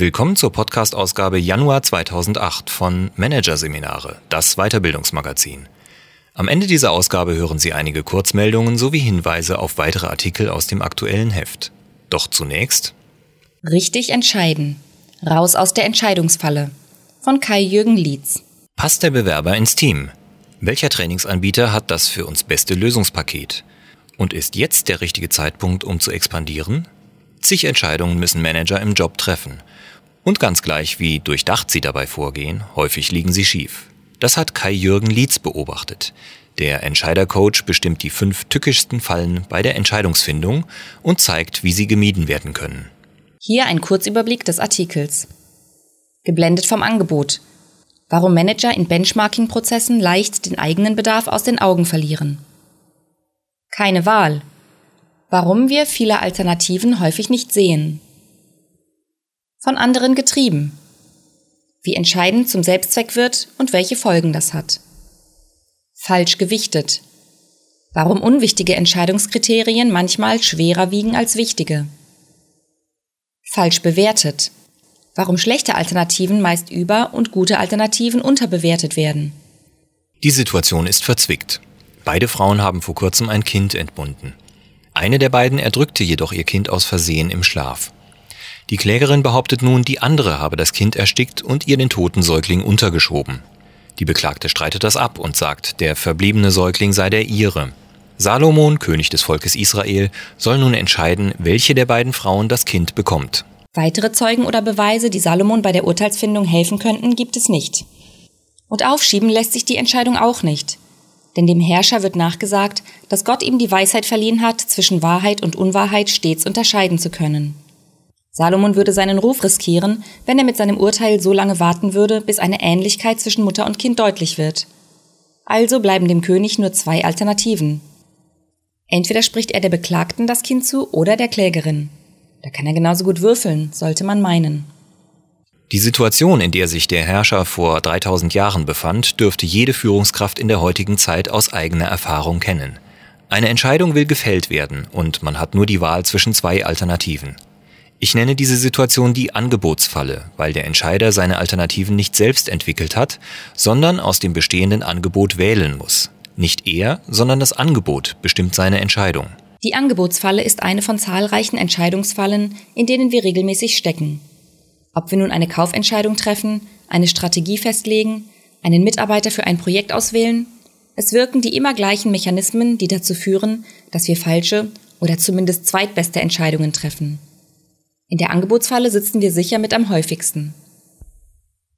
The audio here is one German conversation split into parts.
Willkommen zur Podcast-Ausgabe Januar 2008 von Managerseminare, das Weiterbildungsmagazin. Am Ende dieser Ausgabe hören Sie einige Kurzmeldungen sowie Hinweise auf weitere Artikel aus dem aktuellen Heft. Doch zunächst Richtig entscheiden. Raus aus der Entscheidungsfalle. Von Kai-Jürgen Lietz. Passt der Bewerber ins Team? Welcher Trainingsanbieter hat das für uns beste Lösungspaket? Und ist jetzt der richtige Zeitpunkt, um zu expandieren? Zig Entscheidungen müssen Manager im Job treffen. Und ganz gleich, wie durchdacht sie dabei vorgehen, häufig liegen sie schief. Das hat Kai-Jürgen Lietz beobachtet. Der Entscheidercoach bestimmt die fünf tückischsten Fallen bei der Entscheidungsfindung und zeigt, wie sie gemieden werden können. Hier ein Kurzüberblick des Artikels. Geblendet vom Angebot. Warum Manager in Benchmarking-Prozessen leicht den eigenen Bedarf aus den Augen verlieren. Keine Wahl. Warum wir viele Alternativen häufig nicht sehen. Von anderen getrieben. Wie entscheidend zum Selbstzweck wird und welche Folgen das hat. Falsch gewichtet. Warum unwichtige Entscheidungskriterien manchmal schwerer wiegen als wichtige. Falsch bewertet. Warum schlechte Alternativen meist über und gute Alternativen unterbewertet werden. Die Situation ist verzwickt. Beide Frauen haben vor kurzem ein Kind entbunden. Eine der beiden erdrückte jedoch ihr Kind aus Versehen im Schlaf. Die Klägerin behauptet nun, die andere habe das Kind erstickt und ihr den toten Säugling untergeschoben. Die Beklagte streitet das ab und sagt, der verbliebene Säugling sei der ihre. Salomon, König des Volkes Israel, soll nun entscheiden, welche der beiden Frauen das Kind bekommt. Weitere Zeugen oder Beweise, die Salomon bei der Urteilsfindung helfen könnten, gibt es nicht. Und aufschieben lässt sich die Entscheidung auch nicht. Denn dem Herrscher wird nachgesagt, dass Gott ihm die Weisheit verliehen hat, zwischen Wahrheit und Unwahrheit stets unterscheiden zu können. Salomon würde seinen Ruf riskieren, wenn er mit seinem Urteil so lange warten würde, bis eine Ähnlichkeit zwischen Mutter und Kind deutlich wird. Also bleiben dem König nur zwei Alternativen. Entweder spricht er der Beklagten das Kind zu oder der Klägerin. Da kann er genauso gut würfeln, sollte man meinen. Die Situation, in der sich der Herrscher vor 3000 Jahren befand, dürfte jede Führungskraft in der heutigen Zeit aus eigener Erfahrung kennen. Eine Entscheidung will gefällt werden und man hat nur die Wahl zwischen zwei Alternativen. Ich nenne diese Situation die Angebotsfalle, weil der Entscheider seine Alternativen nicht selbst entwickelt hat, sondern aus dem bestehenden Angebot wählen muss. Nicht er, sondern das Angebot bestimmt seine Entscheidung. Die Angebotsfalle ist eine von zahlreichen Entscheidungsfallen, in denen wir regelmäßig stecken. Ob wir nun eine Kaufentscheidung treffen, eine Strategie festlegen, einen Mitarbeiter für ein Projekt auswählen, es wirken die immer gleichen Mechanismen, die dazu führen, dass wir falsche oder zumindest zweitbeste Entscheidungen treffen. In der Angebotsfalle sitzen wir sicher mit am häufigsten.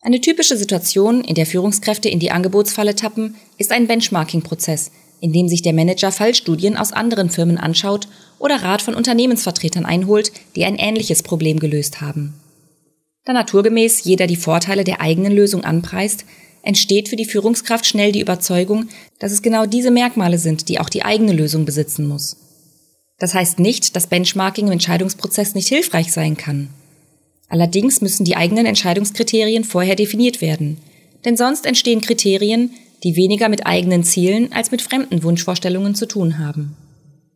Eine typische Situation, in der Führungskräfte in die Angebotsfalle tappen, ist ein Benchmarking-Prozess, in dem sich der Manager Fallstudien aus anderen Firmen anschaut oder Rat von Unternehmensvertretern einholt, die ein ähnliches Problem gelöst haben. Da naturgemäß jeder die Vorteile der eigenen Lösung anpreist, entsteht für die Führungskraft schnell die Überzeugung, dass es genau diese Merkmale sind, die auch die eigene Lösung besitzen muss. Das heißt nicht, dass Benchmarking im Entscheidungsprozess nicht hilfreich sein kann. Allerdings müssen die eigenen Entscheidungskriterien vorher definiert werden, denn sonst entstehen Kriterien, die weniger mit eigenen Zielen als mit fremden Wunschvorstellungen zu tun haben.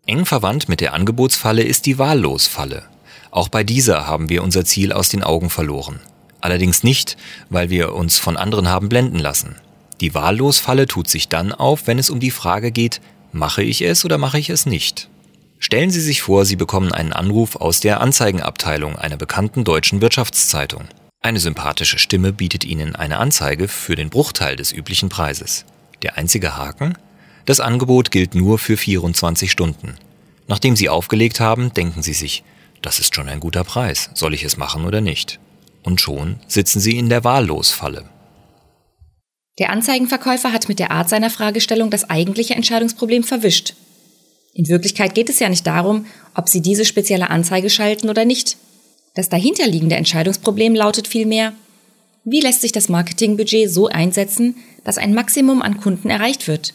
Eng verwandt mit der Angebotsfalle ist die Wahllosfalle. Auch bei dieser haben wir unser Ziel aus den Augen verloren. Allerdings nicht, weil wir uns von anderen haben blenden lassen. Die Wahllosfalle tut sich dann auf, wenn es um die Frage geht, mache ich es oder mache ich es nicht. Stellen Sie sich vor, Sie bekommen einen Anruf aus der Anzeigenabteilung einer bekannten deutschen Wirtschaftszeitung. Eine sympathische Stimme bietet Ihnen eine Anzeige für den Bruchteil des üblichen Preises. Der einzige Haken? Das Angebot gilt nur für 24 Stunden. Nachdem Sie aufgelegt haben, denken Sie sich, das ist schon ein guter Preis. Soll ich es machen oder nicht? Und schon sitzen Sie in der Wahllosfalle. Der Anzeigenverkäufer hat mit der Art seiner Fragestellung das eigentliche Entscheidungsproblem verwischt. In Wirklichkeit geht es ja nicht darum, ob Sie diese spezielle Anzeige schalten oder nicht. Das dahinterliegende Entscheidungsproblem lautet vielmehr, wie lässt sich das Marketingbudget so einsetzen, dass ein Maximum an Kunden erreicht wird?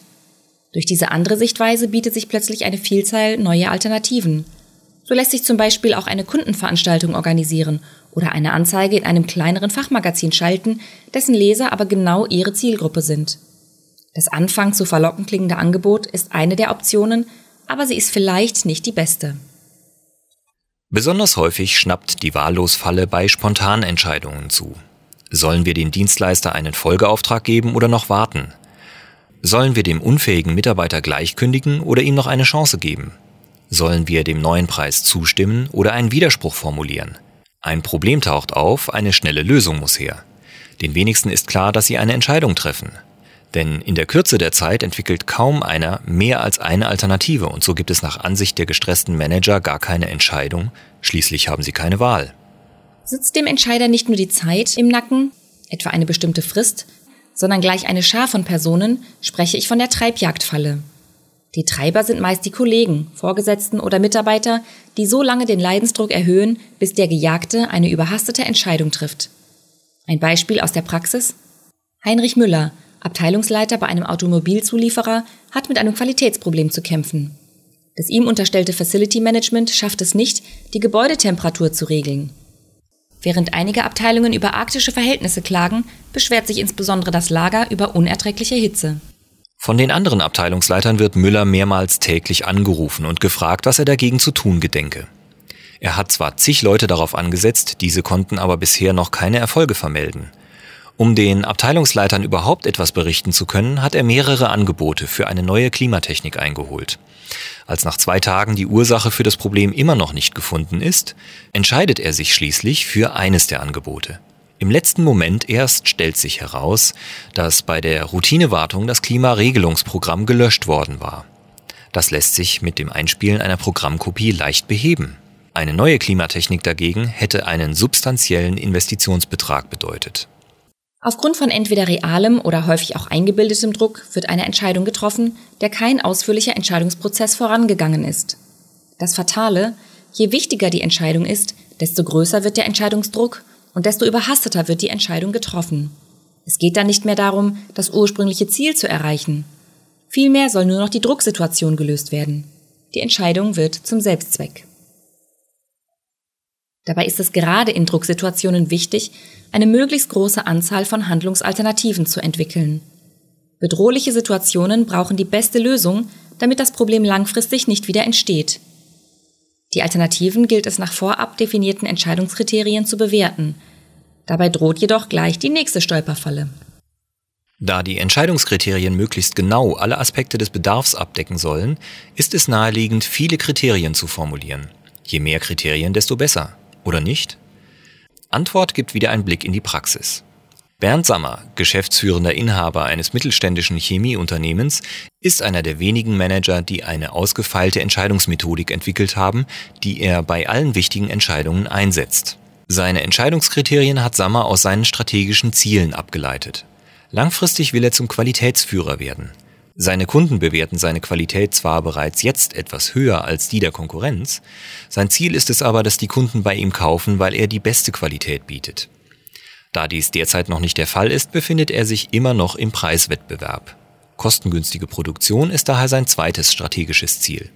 Durch diese andere Sichtweise bietet sich plötzlich eine Vielzahl neuer Alternativen – so lässt sich zum Beispiel auch eine Kundenveranstaltung organisieren oder eine Anzeige in einem kleineren Fachmagazin schalten, dessen Leser aber genau ihre Zielgruppe sind. Das Anfang zu verlockend klingende Angebot ist eine der Optionen, aber sie ist vielleicht nicht die beste. Besonders häufig schnappt die Wahllosfalle bei Spontanentscheidungen zu. Sollen wir dem Dienstleister einen Folgeauftrag geben oder noch warten? Sollen wir dem unfähigen Mitarbeiter gleich kündigen oder ihm noch eine Chance geben? Sollen wir dem neuen Preis zustimmen oder einen Widerspruch formulieren? Ein Problem taucht auf, eine schnelle Lösung muss her. Den wenigsten ist klar, dass sie eine Entscheidung treffen. Denn in der Kürze der Zeit entwickelt kaum einer mehr als eine Alternative und so gibt es nach Ansicht der gestressten Manager gar keine Entscheidung, schließlich haben sie keine Wahl. Sitzt dem Entscheider nicht nur die Zeit im Nacken, etwa eine bestimmte Frist, sondern gleich eine Schar von Personen, spreche ich von der Treibjagdfalle. Die Treiber sind meist die Kollegen, Vorgesetzten oder Mitarbeiter, die so lange den Leidensdruck erhöhen, bis der Gejagte eine überhastete Entscheidung trifft. Ein Beispiel aus der Praxis? Heinrich Müller, Abteilungsleiter bei einem Automobilzulieferer, hat mit einem Qualitätsproblem zu kämpfen. Das ihm unterstellte Facility Management schafft es nicht, die Gebäudetemperatur zu regeln. Während einige Abteilungen über arktische Verhältnisse klagen, beschwert sich insbesondere das Lager über unerträgliche Hitze. Von den anderen Abteilungsleitern wird Müller mehrmals täglich angerufen und gefragt, was er dagegen zu tun gedenke. Er hat zwar zig Leute darauf angesetzt, diese konnten aber bisher noch keine Erfolge vermelden. Um den Abteilungsleitern überhaupt etwas berichten zu können, hat er mehrere Angebote für eine neue Klimatechnik eingeholt. Als nach zwei Tagen die Ursache für das Problem immer noch nicht gefunden ist, entscheidet er sich schließlich für eines der Angebote. Im letzten Moment erst stellt sich heraus, dass bei der Routinewartung das Klimaregelungsprogramm gelöscht worden war. Das lässt sich mit dem Einspielen einer Programmkopie leicht beheben. Eine neue Klimatechnik dagegen hätte einen substanziellen Investitionsbetrag bedeutet. Aufgrund von entweder realem oder häufig auch eingebildetem Druck wird eine Entscheidung getroffen, der kein ausführlicher Entscheidungsprozess vorangegangen ist. Das Fatale, je wichtiger die Entscheidung ist, desto größer wird der Entscheidungsdruck und desto überhasteter wird die Entscheidung getroffen. Es geht dann nicht mehr darum, das ursprüngliche Ziel zu erreichen. Vielmehr soll nur noch die Drucksituation gelöst werden. Die Entscheidung wird zum Selbstzweck. Dabei ist es gerade in Drucksituationen wichtig, eine möglichst große Anzahl von Handlungsalternativen zu entwickeln. Bedrohliche Situationen brauchen die beste Lösung, damit das Problem langfristig nicht wieder entsteht. Die Alternativen gilt es nach vorab definierten Entscheidungskriterien zu bewerten. Dabei droht jedoch gleich die nächste Stolperfalle. Da die Entscheidungskriterien möglichst genau alle Aspekte des Bedarfs abdecken sollen, ist es naheliegend, viele Kriterien zu formulieren. Je mehr Kriterien, desto besser. Oder nicht? Antwort gibt wieder ein Blick in die Praxis. Bernd Sammer, geschäftsführender Inhaber eines mittelständischen Chemieunternehmens, ist einer der wenigen Manager, die eine ausgefeilte Entscheidungsmethodik entwickelt haben, die er bei allen wichtigen Entscheidungen einsetzt. Seine Entscheidungskriterien hat Sammer aus seinen strategischen Zielen abgeleitet. Langfristig will er zum Qualitätsführer werden. Seine Kunden bewerten seine Qualität zwar bereits jetzt etwas höher als die der Konkurrenz, sein Ziel ist es aber, dass die Kunden bei ihm kaufen, weil er die beste Qualität bietet. Da dies derzeit noch nicht der Fall ist, befindet er sich immer noch im Preiswettbewerb. Kostengünstige Produktion ist daher sein zweites strategisches Ziel.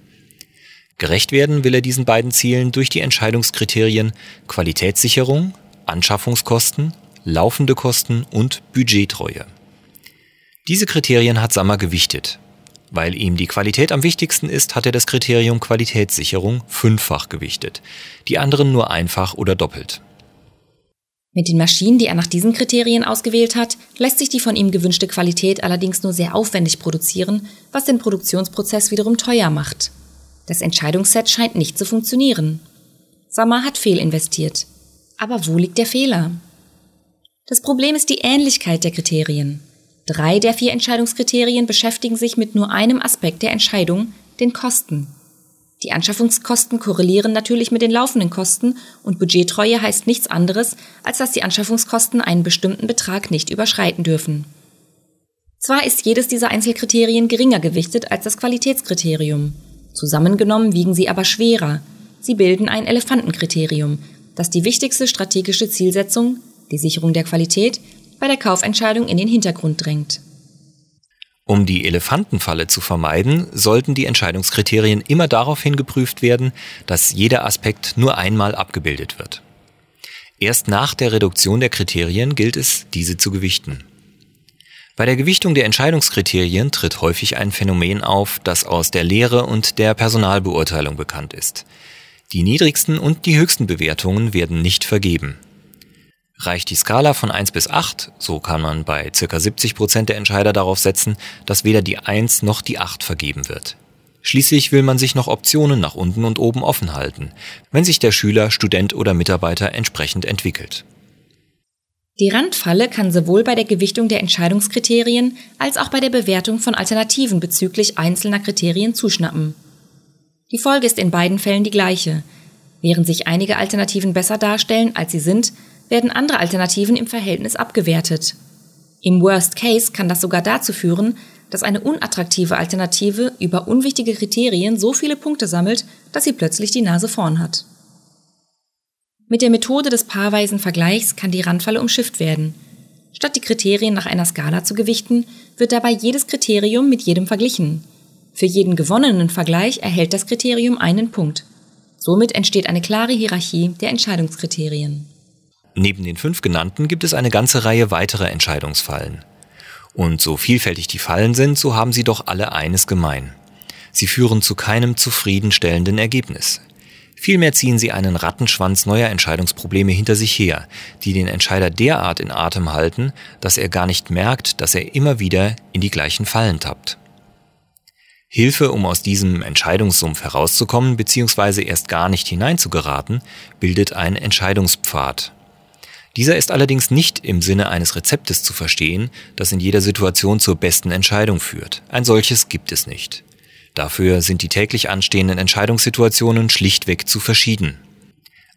Gerecht werden will er diesen beiden Zielen durch die Entscheidungskriterien Qualitätssicherung, Anschaffungskosten, laufende Kosten und Budgettreue. Diese Kriterien hat Sammer gewichtet. Weil ihm die Qualität am wichtigsten ist, hat er das Kriterium Qualitätssicherung fünffach gewichtet, die anderen nur einfach oder doppelt. Mit den Maschinen, die er nach diesen Kriterien ausgewählt hat, lässt sich die von ihm gewünschte Qualität allerdings nur sehr aufwendig produzieren, was den Produktionsprozess wiederum teuer macht. Das Entscheidungsset scheint nicht zu funktionieren. Sammer hat fehlinvestiert. Aber wo liegt der Fehler? Das Problem ist die Ähnlichkeit der Kriterien. Drei der vier Entscheidungskriterien beschäftigen sich mit nur einem Aspekt der Entscheidung, den Kosten. Die Anschaffungskosten korrelieren natürlich mit den laufenden Kosten und Budgettreue heißt nichts anderes, als dass die Anschaffungskosten einen bestimmten Betrag nicht überschreiten dürfen. Zwar ist jedes dieser Einzelkriterien geringer gewichtet als das Qualitätskriterium. Zusammengenommen wiegen sie aber schwerer. Sie bilden ein Elefantenkriterium, das die wichtigste strategische Zielsetzung, die Sicherung der Qualität, bei der Kaufentscheidung in den Hintergrund drängt. Um die Elefantenfalle zu vermeiden, sollten die Entscheidungskriterien immer daraufhin geprüft werden, dass jeder Aspekt nur einmal abgebildet wird. Erst nach der Reduktion der Kriterien gilt es, diese zu gewichten. Bei der Gewichtung der Entscheidungskriterien tritt häufig ein Phänomen auf, das aus der Lehre und der Personalbeurteilung bekannt ist. Die niedrigsten und die höchsten Bewertungen werden nicht vergeben. Reicht die Skala von 1 bis 8, so kann man bei ca. 70 Prozent der Entscheider darauf setzen, dass weder die 1 noch die 8 vergeben wird. Schließlich will man sich noch Optionen nach unten und oben offen halten, wenn sich der Schüler, Student oder Mitarbeiter entsprechend entwickelt. Die Randfalle kann sowohl bei der Gewichtung der Entscheidungskriterien als auch bei der Bewertung von Alternativen bezüglich einzelner Kriterien zuschnappen. Die Folge ist in beiden Fällen die gleiche. Während sich einige Alternativen besser darstellen, als sie sind, werden andere Alternativen im Verhältnis abgewertet. Im Worst Case kann das sogar dazu führen, dass eine unattraktive Alternative über unwichtige Kriterien so viele Punkte sammelt, dass sie plötzlich die Nase vorn hat. Mit der Methode des paarweisen Vergleichs kann die Randfalle umschifft werden. Statt die Kriterien nach einer Skala zu gewichten, wird dabei jedes Kriterium mit jedem verglichen. Für jeden gewonnenen Vergleich erhält das Kriterium einen Punkt. Somit entsteht eine klare Hierarchie der Entscheidungskriterien. Neben den fünf genannten gibt es eine ganze Reihe weiterer Entscheidungsfallen. Und so vielfältig die Fallen sind, so haben sie doch alle eines gemein. Sie führen zu keinem zufriedenstellenden Ergebnis. Vielmehr ziehen sie einen Rattenschwanz neuer Entscheidungsprobleme hinter sich her, die den Entscheider derart in Atem halten, dass er gar nicht merkt, dass er immer wieder in die gleichen Fallen tappt. Hilfe, um aus diesem Entscheidungssumpf herauszukommen bzw. erst gar nicht hineinzugeraten, bildet ein Entscheidungspfad. Dieser ist allerdings nicht im Sinne eines Rezeptes zu verstehen, das in jeder Situation zur besten Entscheidung führt. Ein solches gibt es nicht. Dafür sind die täglich anstehenden Entscheidungssituationen schlichtweg zu verschieden.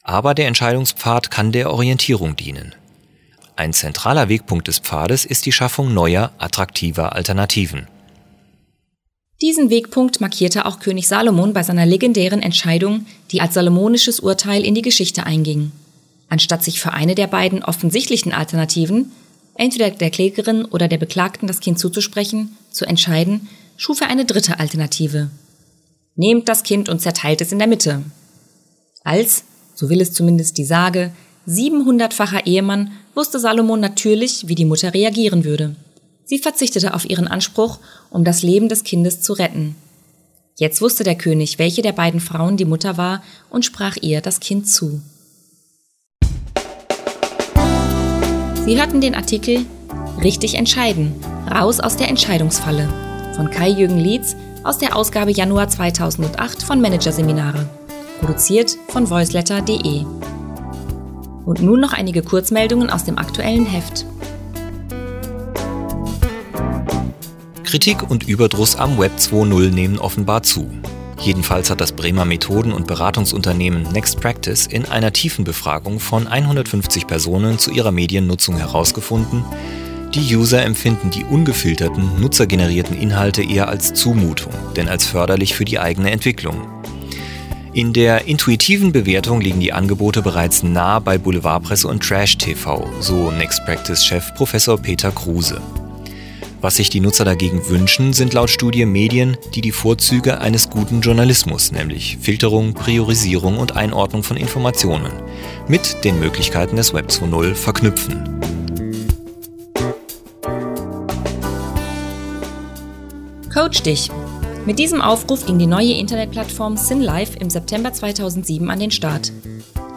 Aber der Entscheidungspfad kann der Orientierung dienen. Ein zentraler Wegpunkt des Pfades ist die Schaffung neuer, attraktiver Alternativen. Diesen Wegpunkt markierte auch König Salomon bei seiner legendären Entscheidung, die als salomonisches Urteil in die Geschichte einging. Anstatt sich für eine der beiden offensichtlichen Alternativen, entweder der Klägerin oder der Beklagten das Kind zuzusprechen, zu entscheiden, schuf er eine dritte Alternative. Nehmt das Kind und zerteilt es in der Mitte. Als, so will es zumindest die Sage, 700-facher Ehemann wusste Salomon natürlich, wie die Mutter reagieren würde. Sie verzichtete auf ihren Anspruch, um das Leben des Kindes zu retten. Jetzt wusste der König, welche der beiden Frauen die Mutter war und sprach ihr das Kind zu. Sie hörten den Artikel Richtig entscheiden, raus aus der Entscheidungsfalle von Kai-Jürgen Lietz aus der Ausgabe Januar 2008 von Managerseminare, produziert von voiceletter.de. Und nun noch einige Kurzmeldungen aus dem aktuellen Heft. Kritik und Überdruss am Web 2.0 nehmen offenbar zu. Jedenfalls hat das Bremer Methoden- und Beratungsunternehmen Next Practice in einer tiefen Befragung von 150 Personen zu ihrer Mediennutzung herausgefunden, die User empfinden die ungefilterten, nutzergenerierten Inhalte eher als Zumutung, denn als förderlich für die eigene Entwicklung. In der intuitiven Bewertung liegen die Angebote bereits nah bei Boulevardpresse und Trash TV, so Next Practice-Chef Professor Peter Kruse. Was sich die Nutzer dagegen wünschen, sind laut Studie Medien, die die Vorzüge eines guten Journalismus, nämlich Filterung, Priorisierung und Einordnung von Informationen, mit den Möglichkeiten des Web 2.0 verknüpfen. Coach dich. Mit diesem Aufruf ging die neue Internetplattform SynLife im September 2007 an den Start.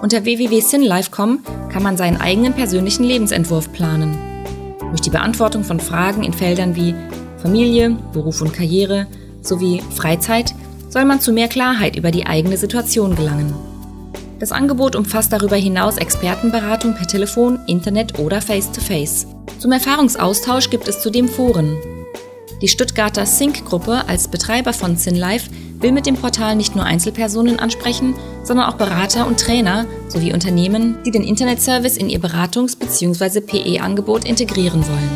Unter www.synlife.com kann man seinen eigenen persönlichen Lebensentwurf planen. Durch die Beantwortung von Fragen in Feldern wie Familie, Beruf und Karriere sowie Freizeit soll man zu mehr Klarheit über die eigene Situation gelangen. Das Angebot umfasst darüber hinaus Expertenberatung per Telefon, Internet oder Face-to-Face. -face. Zum Erfahrungsaustausch gibt es zudem Foren, die Stuttgarter Sync-Gruppe als Betreiber von SynLife will mit dem Portal nicht nur Einzelpersonen ansprechen, sondern auch Berater und Trainer sowie Unternehmen, die den Internetservice in ihr Beratungs- bzw. PE-Angebot integrieren wollen.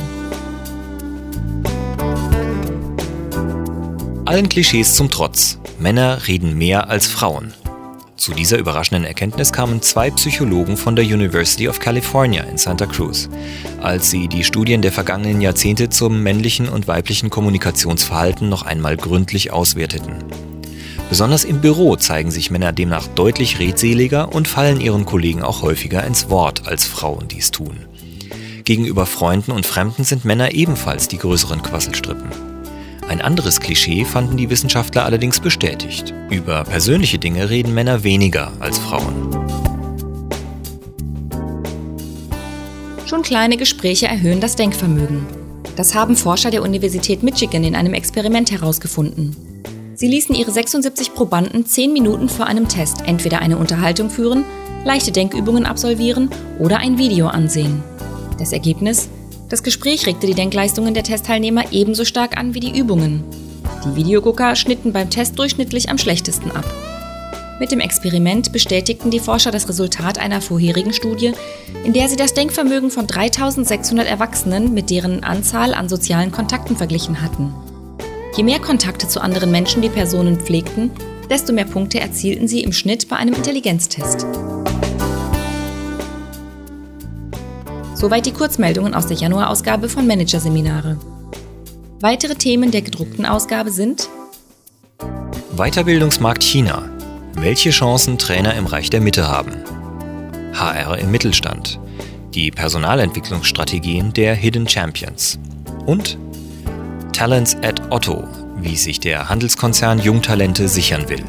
Allen Klischees zum Trotz. Männer reden mehr als Frauen. Zu dieser überraschenden Erkenntnis kamen zwei Psychologen von der University of California in Santa Cruz, als sie die Studien der vergangenen Jahrzehnte zum männlichen und weiblichen Kommunikationsverhalten noch einmal gründlich auswerteten. Besonders im Büro zeigen sich Männer demnach deutlich redseliger und fallen ihren Kollegen auch häufiger ins Wort, als Frauen dies tun. Gegenüber Freunden und Fremden sind Männer ebenfalls die größeren Quasselstrippen. Ein anderes Klischee fanden die Wissenschaftler allerdings bestätigt. Über persönliche Dinge reden Männer weniger als Frauen. Schon kleine Gespräche erhöhen das Denkvermögen. Das haben Forscher der Universität Michigan in einem Experiment herausgefunden. Sie ließen ihre 76 Probanden 10 Minuten vor einem Test entweder eine Unterhaltung führen, leichte Denkübungen absolvieren oder ein Video ansehen. Das Ergebnis? Das Gespräch regte die Denkleistungen der Testteilnehmer ebenso stark an wie die Übungen. Die Videogucker schnitten beim Test durchschnittlich am schlechtesten ab. Mit dem Experiment bestätigten die Forscher das Resultat einer vorherigen Studie, in der sie das Denkvermögen von 3600 Erwachsenen mit deren Anzahl an sozialen Kontakten verglichen hatten. Je mehr Kontakte zu anderen Menschen die Personen pflegten, desto mehr Punkte erzielten sie im Schnitt bei einem Intelligenztest. Soweit die Kurzmeldungen aus der Januarausgabe von Managerseminare. Weitere Themen der gedruckten Ausgabe sind Weiterbildungsmarkt China. Welche Chancen Trainer im Reich der Mitte haben. HR im Mittelstand. Die Personalentwicklungsstrategien der Hidden Champions. Und Talents at Otto, wie sich der Handelskonzern Jungtalente sichern will.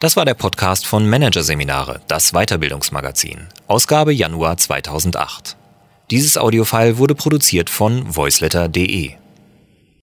Das war der Podcast von Managerseminare, das Weiterbildungsmagazin, Ausgabe Januar 2008. Dieses Audiofile wurde produziert von voiceletter.de.